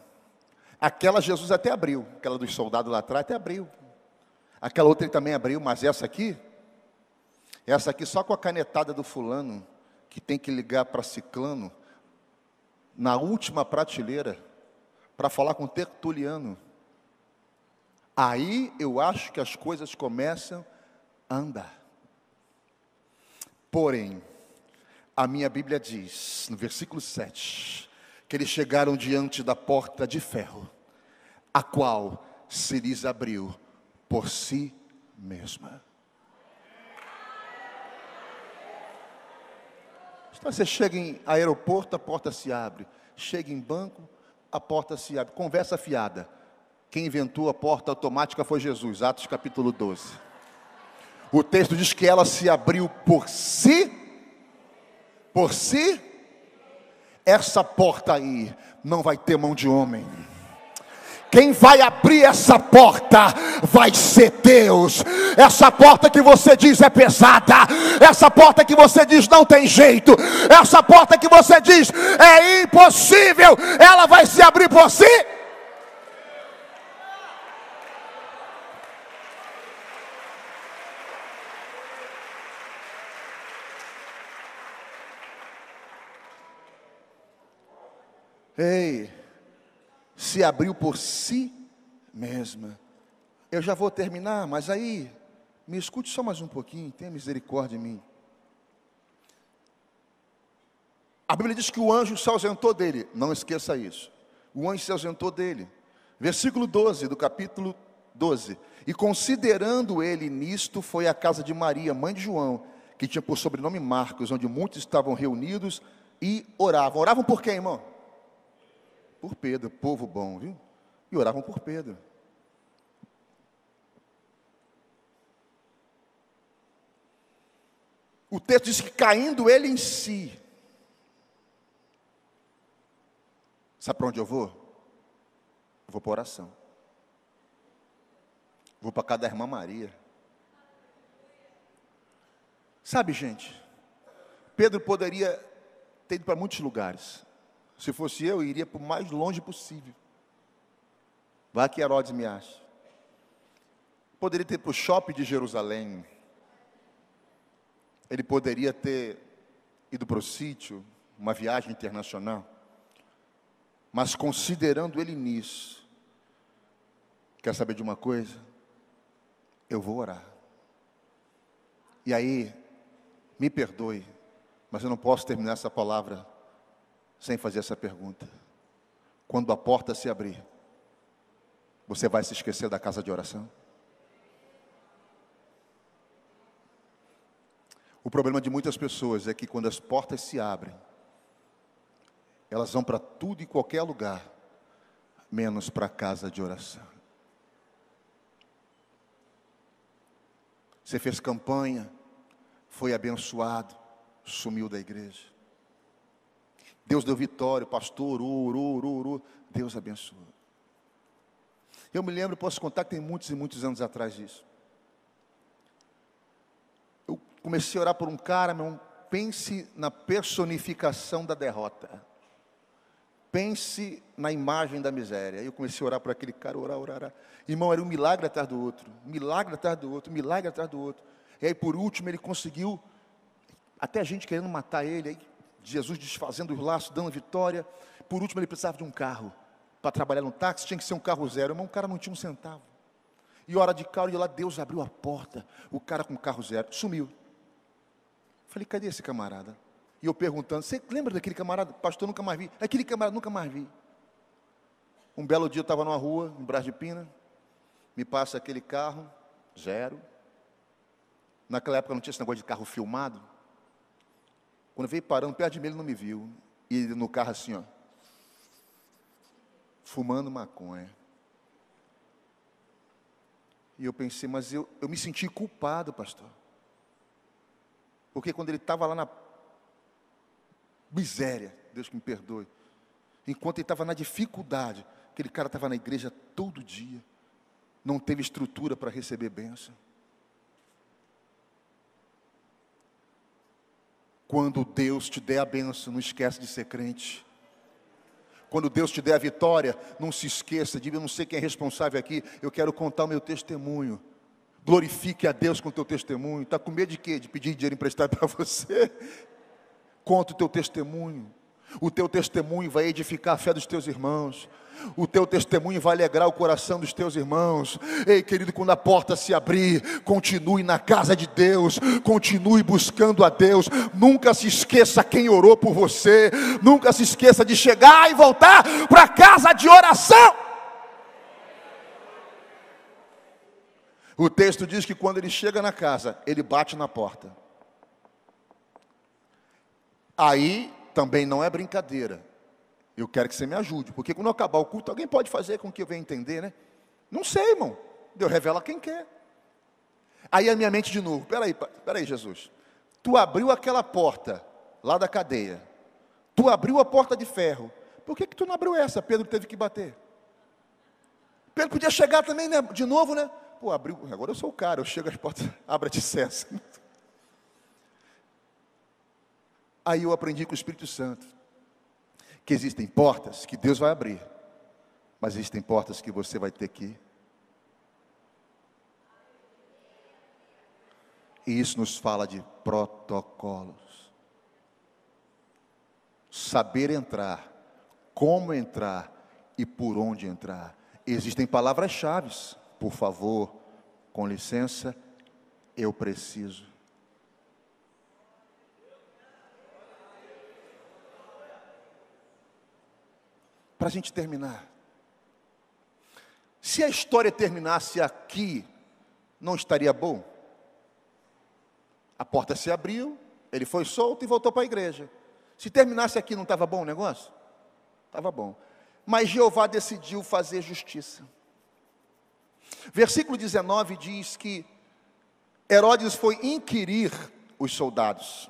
Aquela Jesus até abriu, aquela dos soldados lá atrás até abriu. Aquela outra ele também abriu, mas essa aqui, essa aqui só com a canetada do fulano, que tem que ligar para ciclano, na última prateleira, para falar com tertuliano. Aí eu acho que as coisas começam a andar. Porém, a minha Bíblia diz, no versículo 7, que eles chegaram diante da porta de ferro, a qual se lhes abriu por si mesma. Então você chega em aeroporto, a porta se abre. Chega em banco, a porta se abre. Conversa fiada. Quem inventou a porta automática foi Jesus, Atos capítulo 12. O texto diz que ela se abriu por si, por si essa porta aí não vai ter mão de homem. Quem vai abrir essa porta vai ser Deus. Essa porta que você diz é pesada. Essa porta que você diz não tem jeito. Essa porta que você diz é impossível. Ela vai se abrir por si. Ei, se abriu por si mesma. Eu já vou terminar, mas aí, me escute só mais um pouquinho, tenha misericórdia de mim. A Bíblia diz que o anjo se ausentou dele. Não esqueça isso. O anjo se ausentou dele. Versículo 12 do capítulo 12. E considerando ele nisto, foi à casa de Maria, mãe de João, que tinha por sobrenome Marcos, onde muitos estavam reunidos e oravam. Oravam por quem, irmão? Por Pedro, povo bom, viu? E oravam por Pedro. O texto diz que caindo ele em si. Sabe para onde eu vou? Eu vou para oração. Vou para casa da irmã Maria. Sabe, gente, Pedro poderia ter ido para muitos lugares. Se fosse eu, eu iria para o mais longe possível. Vai que Herodes me acha. Poderia ter para o shopping de Jerusalém. Ele poderia ter ido para o sítio, uma viagem internacional. Mas considerando ele nisso, quer saber de uma coisa? Eu vou orar. E aí, me perdoe, mas eu não posso terminar essa palavra sem fazer essa pergunta. Quando a porta se abrir, você vai se esquecer da casa de oração? O problema de muitas pessoas é que quando as portas se abrem, elas vão para tudo e qualquer lugar, menos para a casa de oração. Você fez campanha, foi abençoado, sumiu da igreja. Deus deu vitória, pastor orou, orou, orou, orou. Deus abençoou. Eu me lembro, posso contar que tem muitos e muitos anos atrás disso comecei a orar por um cara, meu, pense na personificação da derrota. Pense na imagem da miséria. Eu comecei a orar por aquele cara, orar, orar, orar. Irmão, era um milagre atrás do outro, milagre atrás do outro, milagre atrás do outro. E aí, por último, ele conseguiu, até a gente querendo matar ele, aí, Jesus desfazendo os laços, dando vitória. Por último, ele precisava de um carro para trabalhar no táxi, tinha que ser um carro zero. Irmão, o cara não tinha um centavo. E hora de carro, e lá Deus abriu a porta. O cara com carro zero sumiu. Falei, cadê esse camarada? E eu perguntando, você lembra daquele camarada? Pastor, nunca mais vi. Aquele camarada, nunca mais vi. Um belo dia eu estava numa rua, em Brás de Pina, me passa aquele carro, zero. Naquela época não tinha esse negócio de carro filmado. Quando veio parando perto de mim, ele não me viu. E ele no carro assim, ó, fumando maconha. E eu pensei, mas eu, eu me senti culpado, pastor. Porque quando ele estava lá na miséria, Deus que me perdoe, enquanto ele estava na dificuldade, aquele cara estava na igreja todo dia, não teve estrutura para receber bênção. Quando Deus te der a bênção, não esquece de ser crente. Quando Deus te der a vitória, não se esqueça de, eu não sei quem é responsável aqui, eu quero contar o meu testemunho. Glorifique a Deus com o teu testemunho. Está com medo de quê? De pedir dinheiro emprestado para você? Conta o teu testemunho. O teu testemunho vai edificar a fé dos teus irmãos. O teu testemunho vai alegrar o coração dos teus irmãos. Ei, querido, quando a porta se abrir, continue na casa de Deus, continue buscando a Deus. Nunca se esqueça quem orou por você. Nunca se esqueça de chegar e voltar para a casa de oração. O texto diz que quando ele chega na casa, ele bate na porta. Aí também não é brincadeira. Eu quero que você me ajude, porque quando acabar o culto, alguém pode fazer com que eu venha entender, né? Não sei, irmão. Deus revela quem quer. Aí a minha mente de novo, peraí, peraí, Jesus. Tu abriu aquela porta lá da cadeia. Tu abriu a porta de ferro. Por que, que tu não abriu essa? Pedro teve que bater. Pedro podia chegar também, né? De novo, né? Pô, abriu, agora eu sou o cara, eu chego às portas, abra de cessa. Aí eu aprendi com o Espírito Santo que existem portas que Deus vai abrir, mas existem portas que você vai ter que E isso nos fala de protocolos. Saber entrar, como entrar e por onde entrar. Existem palavras-chave por favor, com licença, eu preciso. Para a gente terminar. Se a história terminasse aqui, não estaria bom? A porta se abriu, ele foi solto e voltou para a igreja. Se terminasse aqui, não estava bom o negócio? Estava bom. Mas Jeová decidiu fazer justiça. Versículo 19 diz que Herodes foi inquirir os soldados.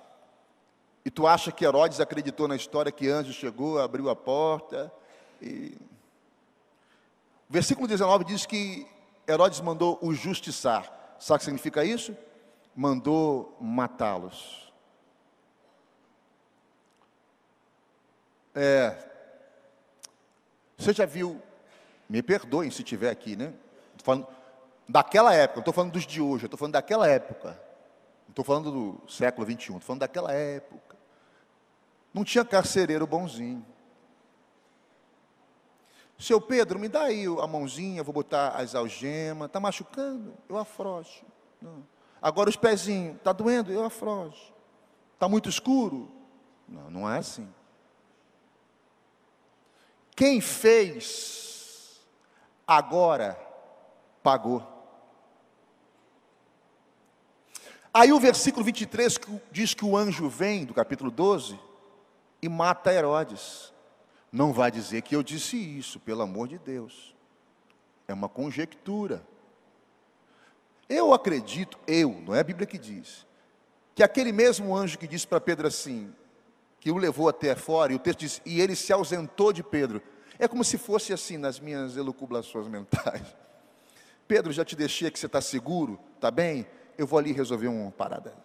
E tu acha que Herodes acreditou na história que anjo chegou, abriu a porta e Versículo 19 diz que Herodes mandou o justiçar. Sabe o que significa isso? Mandou matá-los. É, você já viu, me perdoem se estiver aqui, né? Estou falando daquela época, não estou falando dos de hoje, estou falando daquela época. Não estou falando do século 21, estou falando daquela época. Não tinha carcereiro bonzinho. Seu Pedro, me dá aí a mãozinha, vou botar as algemas. Está machucando? Eu afrocho. Não. Agora os pezinhos, está doendo? Eu afrocho. Está muito escuro? Não, não é assim. Quem fez, agora pagou. Aí o versículo 23 diz que o anjo vem, do capítulo 12, e mata Herodes. Não vai dizer que eu disse isso, pelo amor de Deus. É uma conjectura. Eu acredito, eu, não é a Bíblia que diz, que aquele mesmo anjo que disse para Pedro assim, que o levou até fora, e o texto diz, e ele se ausentou de Pedro. É como se fosse assim nas minhas elucubrações mentais. Pedro, já te deixei que você está seguro, está bem? Eu vou ali resolver uma parada.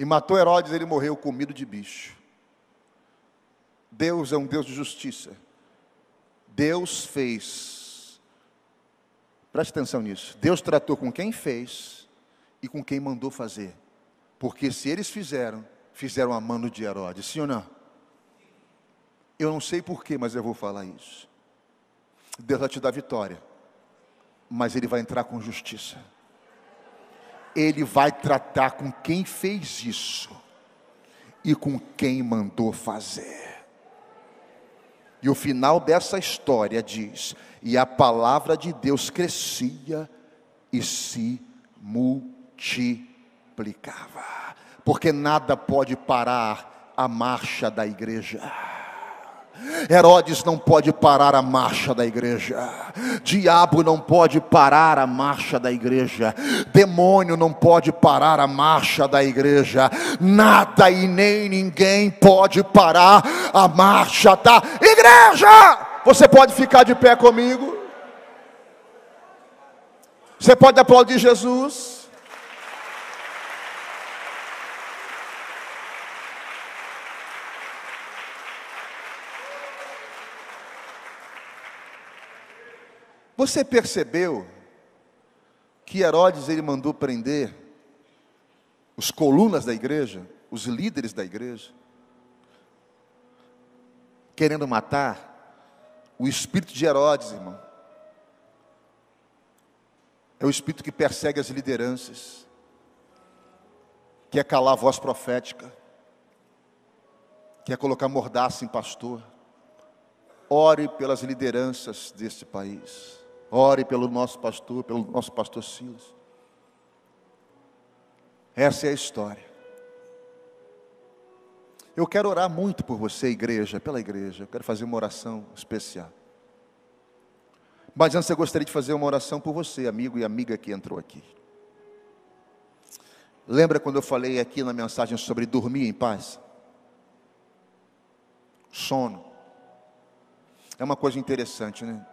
E matou Herodes, ele morreu comido de bicho. Deus é um Deus de justiça. Deus fez. Preste atenção nisso. Deus tratou com quem fez e com quem mandou fazer. Porque se eles fizeram, fizeram a mano de Herodes, sim ou não? Eu não sei porquê, mas eu vou falar isso. Deus vai te dar vitória, mas Ele vai entrar com justiça. Ele vai tratar com quem fez isso e com quem mandou fazer. E o final dessa história diz: e a palavra de Deus crescia e se multiplicava, porque nada pode parar a marcha da igreja. Herodes não pode parar a marcha da igreja, diabo não pode parar a marcha da igreja, demônio não pode parar a marcha da igreja, nada e nem ninguém pode parar a marcha da igreja. Você pode ficar de pé comigo? Você pode aplaudir Jesus? Você percebeu que Herodes ele mandou prender os colunas da igreja, os líderes da igreja, querendo matar o espírito de Herodes, irmão. É o espírito que persegue as lideranças, quer calar a voz profética, quer colocar mordaça em pastor. Ore pelas lideranças deste país. Ore pelo nosso pastor, pelo nosso pastor Silas. Essa é a história. Eu quero orar muito por você, igreja, pela igreja. Eu quero fazer uma oração especial. Mas antes eu gostaria de fazer uma oração por você, amigo e amiga que entrou aqui. Lembra quando eu falei aqui na mensagem sobre dormir em paz? Sono. É uma coisa interessante, né?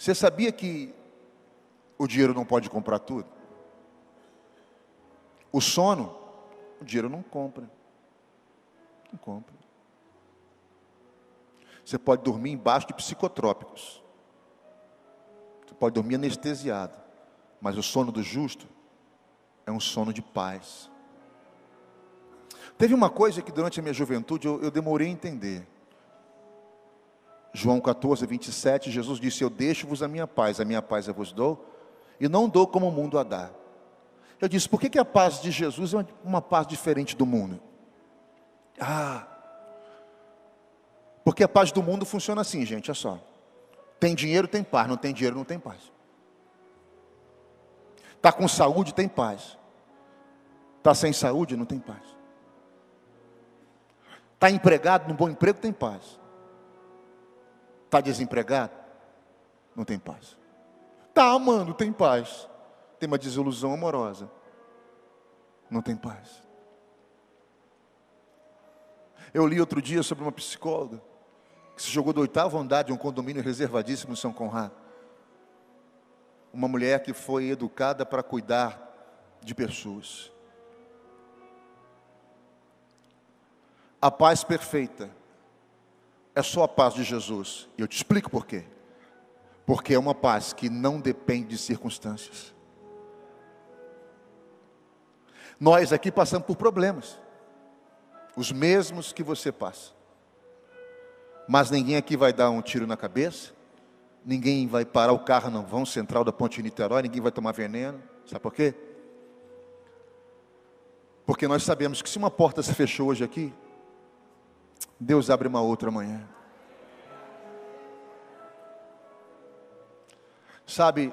Você sabia que o dinheiro não pode comprar tudo? O sono, o dinheiro não compra. Não compra. Você pode dormir embaixo de psicotrópicos. Você pode dormir anestesiado. Mas o sono do justo é um sono de paz. Teve uma coisa que durante a minha juventude eu, eu demorei a entender. João 14, 27, Jesus disse: Eu deixo-vos a minha paz, a minha paz eu vos dou, e não dou como o mundo a dá. Eu disse: Por que, que a paz de Jesus é uma paz diferente do mundo? Ah, porque a paz do mundo funciona assim, gente, é só. Tem dinheiro, tem paz, não tem dinheiro, não tem paz. Está com saúde, tem paz. Está sem saúde, não tem paz. Está empregado, num bom emprego, tem paz. Está desempregado, não tem paz. Está amando, tem paz. Tem uma desilusão amorosa, não tem paz. Eu li outro dia sobre uma psicóloga que se jogou do oitavo andar de um condomínio reservadíssimo em São Conrado. Uma mulher que foi educada para cuidar de pessoas. A paz perfeita é só a paz de Jesus. E eu te explico por quê. Porque é uma paz que não depende de circunstâncias. Nós aqui passamos por problemas, os mesmos que você passa. Mas ninguém aqui vai dar um tiro na cabeça, ninguém vai parar o carro no vão central da Ponte Niterói, ninguém vai tomar veneno. Sabe por quê? Porque nós sabemos que se uma porta se fechou hoje aqui, Deus abre uma outra amanhã. Sabe,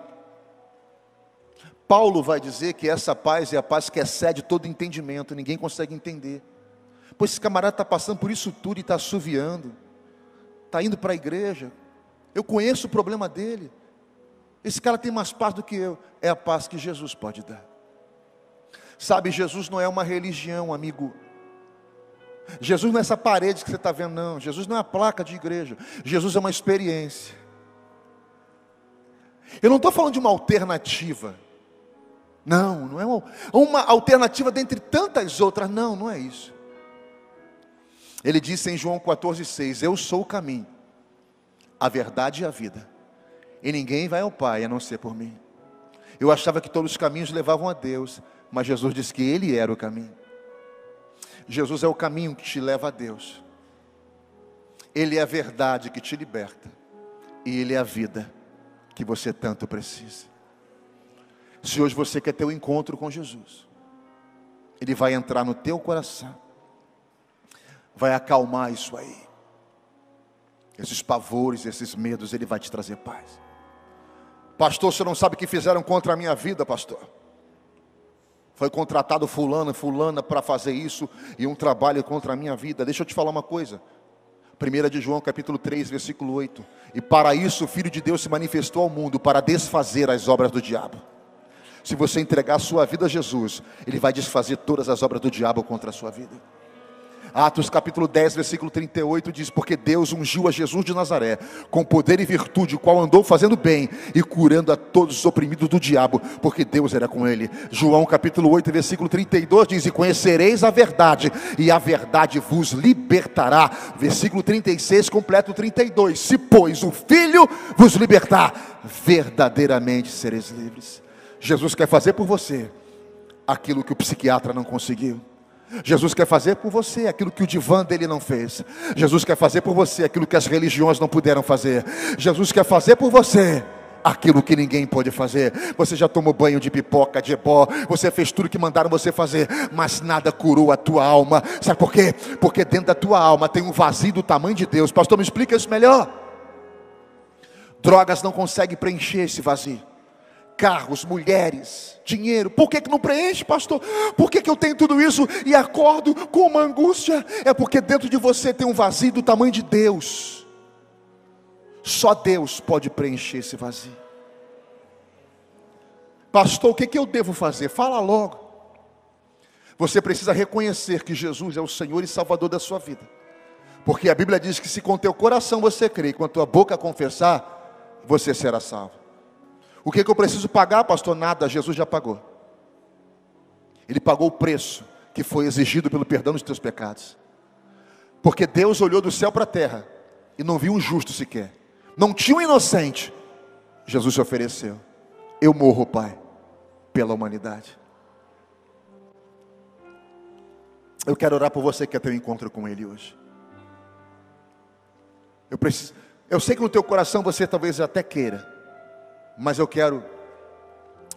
Paulo vai dizer que essa paz é a paz que excede todo entendimento, ninguém consegue entender. Pois esse camarada está passando por isso tudo e está assoviando, está indo para a igreja. Eu conheço o problema dele. Esse cara tem mais paz do que eu. É a paz que Jesus pode dar. Sabe, Jesus não é uma religião, amigo. Jesus não é essa parede que você está vendo, não. Jesus não é a placa de igreja. Jesus é uma experiência. Eu não estou falando de uma alternativa. Não, não é uma, uma alternativa dentre tantas outras. Não, não é isso. Ele disse em João 14,6: Eu sou o caminho, a verdade e a vida. E ninguém vai ao Pai a não ser por mim. Eu achava que todos os caminhos levavam a Deus, mas Jesus disse que Ele era o caminho. Jesus é o caminho que te leva a Deus. Ele é a verdade que te liberta. E Ele é a vida que você tanto precisa. Se hoje você quer ter um encontro com Jesus, Ele vai entrar no teu coração, vai acalmar isso aí. Esses pavores, esses medos, Ele vai te trazer paz. Pastor, você não sabe o que fizeram contra a minha vida, pastor. Foi contratado fulano, fulana para fazer isso e um trabalho contra a minha vida. Deixa eu te falar uma coisa. 1 de João capítulo 3, versículo 8. E para isso o Filho de Deus se manifestou ao mundo, para desfazer as obras do diabo. Se você entregar a sua vida a Jesus, Ele vai desfazer todas as obras do diabo contra a sua vida. Atos capítulo 10, versículo 38 diz: Porque Deus ungiu a Jesus de Nazaré com poder e virtude, o qual andou fazendo bem e curando a todos os oprimidos do diabo, porque Deus era com ele. João capítulo 8, versículo 32 diz: E conhecereis a verdade, e a verdade vos libertará. Versículo 36, completo 32: Se, pois, o Filho vos libertar, verdadeiramente sereis livres. Jesus quer fazer por você aquilo que o psiquiatra não conseguiu. Jesus quer fazer por você aquilo que o divã dele não fez. Jesus quer fazer por você aquilo que as religiões não puderam fazer. Jesus quer fazer por você aquilo que ninguém pode fazer. Você já tomou banho de pipoca, de ebó, você fez tudo que mandaram você fazer, mas nada curou a tua alma. Sabe por quê? Porque dentro da tua alma tem um vazio do tamanho de Deus. Pastor, me explica isso melhor. Drogas não conseguem preencher esse vazio carros, mulheres, dinheiro. Por que, que não preenche, pastor? Por que, que eu tenho tudo isso e acordo com uma angústia? É porque dentro de você tem um vazio do tamanho de Deus. Só Deus pode preencher esse vazio. Pastor, o que, que eu devo fazer? Fala logo. Você precisa reconhecer que Jesus é o Senhor e Salvador da sua vida. Porque a Bíblia diz que se com teu coração você crê e com a tua boca confessar, você será salvo. O que, que eu preciso pagar, pastor? Nada, Jesus já pagou. Ele pagou o preço que foi exigido pelo perdão dos teus pecados. Porque Deus olhou do céu para a terra e não viu um justo sequer. Não tinha um inocente. Jesus se ofereceu. Eu morro, Pai, pela humanidade. Eu quero orar por você que quer ter um encontro com Ele hoje. Eu preciso. Eu sei que no teu coração você talvez até queira mas eu quero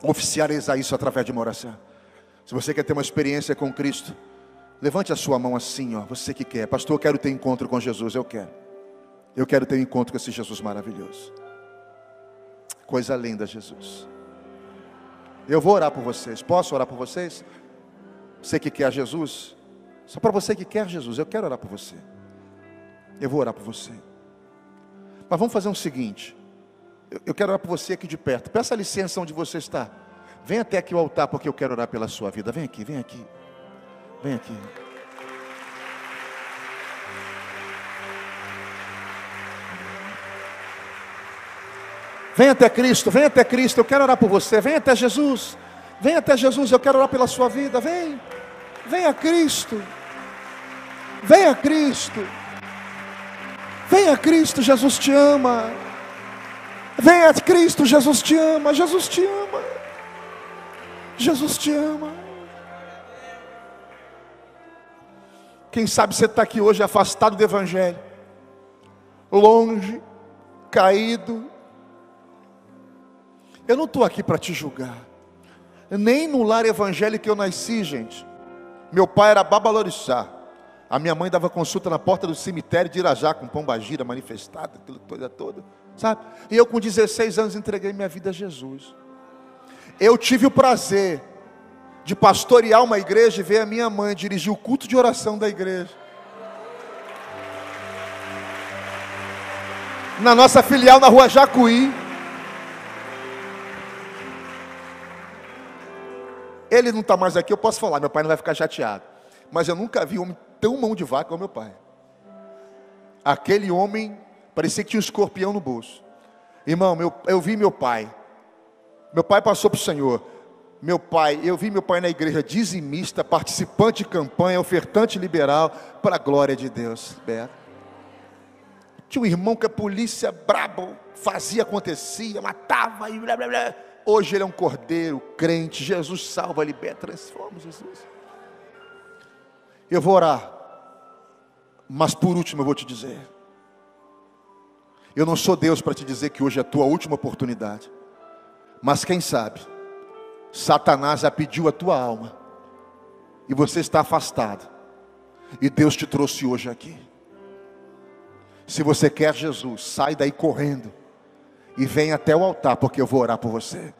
oficializar isso através de uma oração. Se você quer ter uma experiência com Cristo, Levante a sua mão assim, ó, você que quer. Pastor, eu quero ter encontro com Jesus, eu quero. Eu quero ter encontro com esse Jesus maravilhoso. Coisa linda, Jesus. Eu vou orar por vocês. Posso orar por vocês? Você que quer Jesus? Só para você que quer Jesus, eu quero orar por você. Eu vou orar por você. Mas vamos fazer o um seguinte. Eu quero orar por você aqui de perto. Peça licença onde você está. Vem até aqui o altar, porque eu quero orar pela sua vida. Vem aqui, vem aqui. Vem aqui. Vem até Cristo, vem até Cristo, eu quero orar por você. Vem até Jesus, vem até Jesus, eu quero orar pela sua vida. Vem, vem a Cristo, vem a Cristo, vem a Cristo, Jesus te ama. Vem a Cristo, Jesus te ama, Jesus te ama, Jesus te ama. Quem sabe você está aqui hoje afastado do Evangelho, longe, caído. Eu não estou aqui para te julgar, nem no lar evangélico que eu nasci, gente. Meu pai era babalorixá, a minha mãe dava consulta na porta do cemitério de Irajá, com pombagira manifestada, aquela coisa toda, sabe? E eu, com 16 anos, entreguei minha vida a Jesus. Eu tive o prazer de pastorear uma igreja e ver a minha mãe dirigir o culto de oração da igreja. Na nossa filial na rua Jacuí. Ele não está mais aqui, eu posso falar, meu pai não vai ficar chateado. Mas eu nunca vi um homem tão mão de vaca como meu pai. Aquele homem parecia que tinha um escorpião no bolso. Irmão, meu, eu vi meu pai. Meu pai passou para o Senhor meu pai, eu vi meu pai na igreja dizimista, participante de campanha, ofertante liberal, para a glória de Deus. Tinha um irmão que a polícia brabo fazia, acontecia, matava e blá blá blá. Hoje ele é um cordeiro, crente. Jesus salva, liberta, transforma Jesus. Eu vou orar, mas por último eu vou te dizer: eu não sou Deus para te dizer que hoje é a tua última oportunidade, mas quem sabe Satanás já pediu a tua alma, e você está afastado, e Deus te trouxe hoje aqui. Se você quer Jesus, sai daí correndo e vem até o altar, porque eu vou orar por você.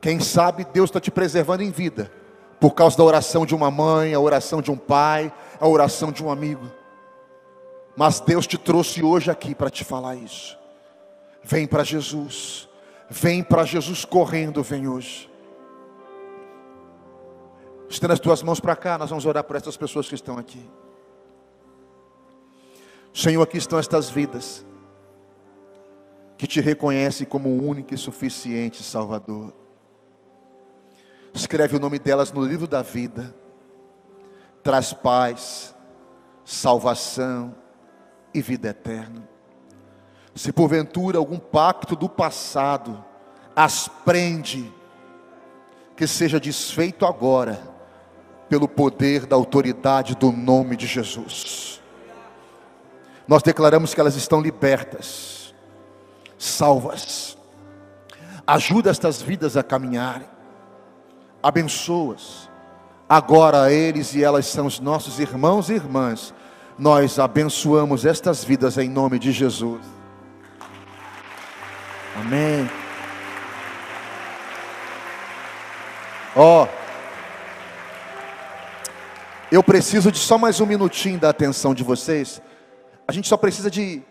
Quem sabe Deus está te preservando em vida, por causa da oração de uma mãe, a oração de um pai, a oração de um amigo. Mas Deus te trouxe hoje aqui para te falar isso. Vem para Jesus, vem para Jesus correndo, vem hoje. Estenda as tuas mãos para cá, nós vamos orar por essas pessoas que estão aqui. Senhor, aqui estão estas vidas que te reconhecem como único e suficiente Salvador. Escreve o nome delas no livro da vida. Traz paz, salvação e vida eterna. Se porventura algum pacto do passado as prende, que seja desfeito agora pelo poder da autoridade do nome de Jesus. Nós declaramos que elas estão libertas, salvas. Ajuda estas vidas a caminharem, abençoas. Agora eles e elas são os nossos irmãos e irmãs. Nós abençoamos estas vidas em nome de Jesus. Amém. Ó. Oh, eu preciso de só mais um minutinho da atenção de vocês. A gente só precisa de.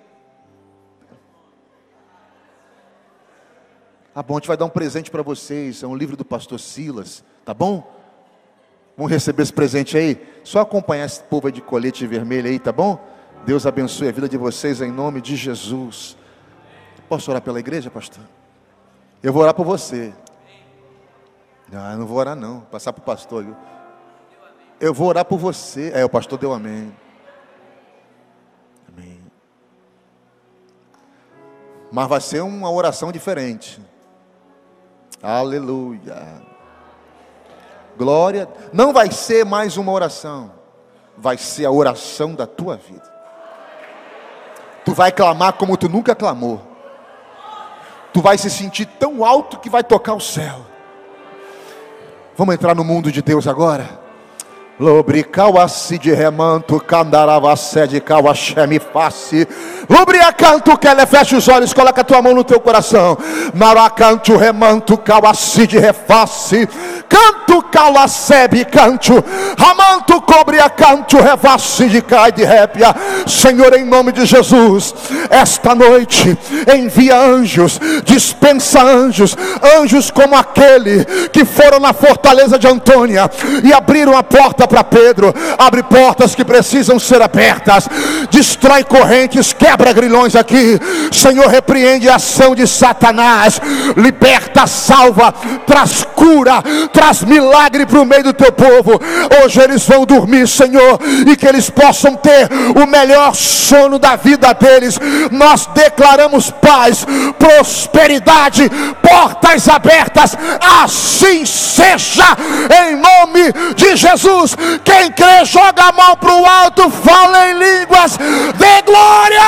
Tá bom, a gente vai dar um presente para vocês. É um livro do pastor Silas, tá bom? Vamos receber esse presente aí? Só acompanhar esse povo de colete vermelho aí, tá bom? Deus abençoe a vida de vocês em nome de Jesus. Posso orar pela igreja, pastor? Eu vou orar por você. Ah, não vou orar não, passar para o pastor. Viu? Eu vou orar por você. É, o pastor deu amém. Amém. Mas vai ser uma oração diferente. Aleluia. Glória. Não vai ser mais uma oração. Vai ser a oração da tua vida. Tu vai clamar como tu nunca clamou. Tu vai se sentir tão alto que vai tocar o céu. Vamos entrar no mundo de Deus agora? Lubricau-se de remanto, candarava sede, cauaxeme face. Lubriacanto, que ela fecha os olhos, coloca a tua mão no teu coração. Maracanto, remanto, cauaci de reface. Canto, calacebe, canto. Ramanto, cobria, canto, revasse de cai de répia. Senhor, em nome de Jesus, esta noite envia anjos, dispensa anjos, anjos como aquele que foram na fortaleza de Antônia e abriram a porta para Pedro, abre portas que precisam ser abertas, destrói correntes, quebra grilhões aqui. Senhor, repreende a ação de Satanás, liberta, salva, traz cura, traz milagre para o meio do teu povo. Hoje eles vão dormir, Senhor, e que eles possam ter o melhor sono da vida deles. Nós declaramos paz, prosperidade, portas abertas, assim seja, em nome de Jesus. Quem crê, joga a mão para o alto, fala em línguas, dê glória!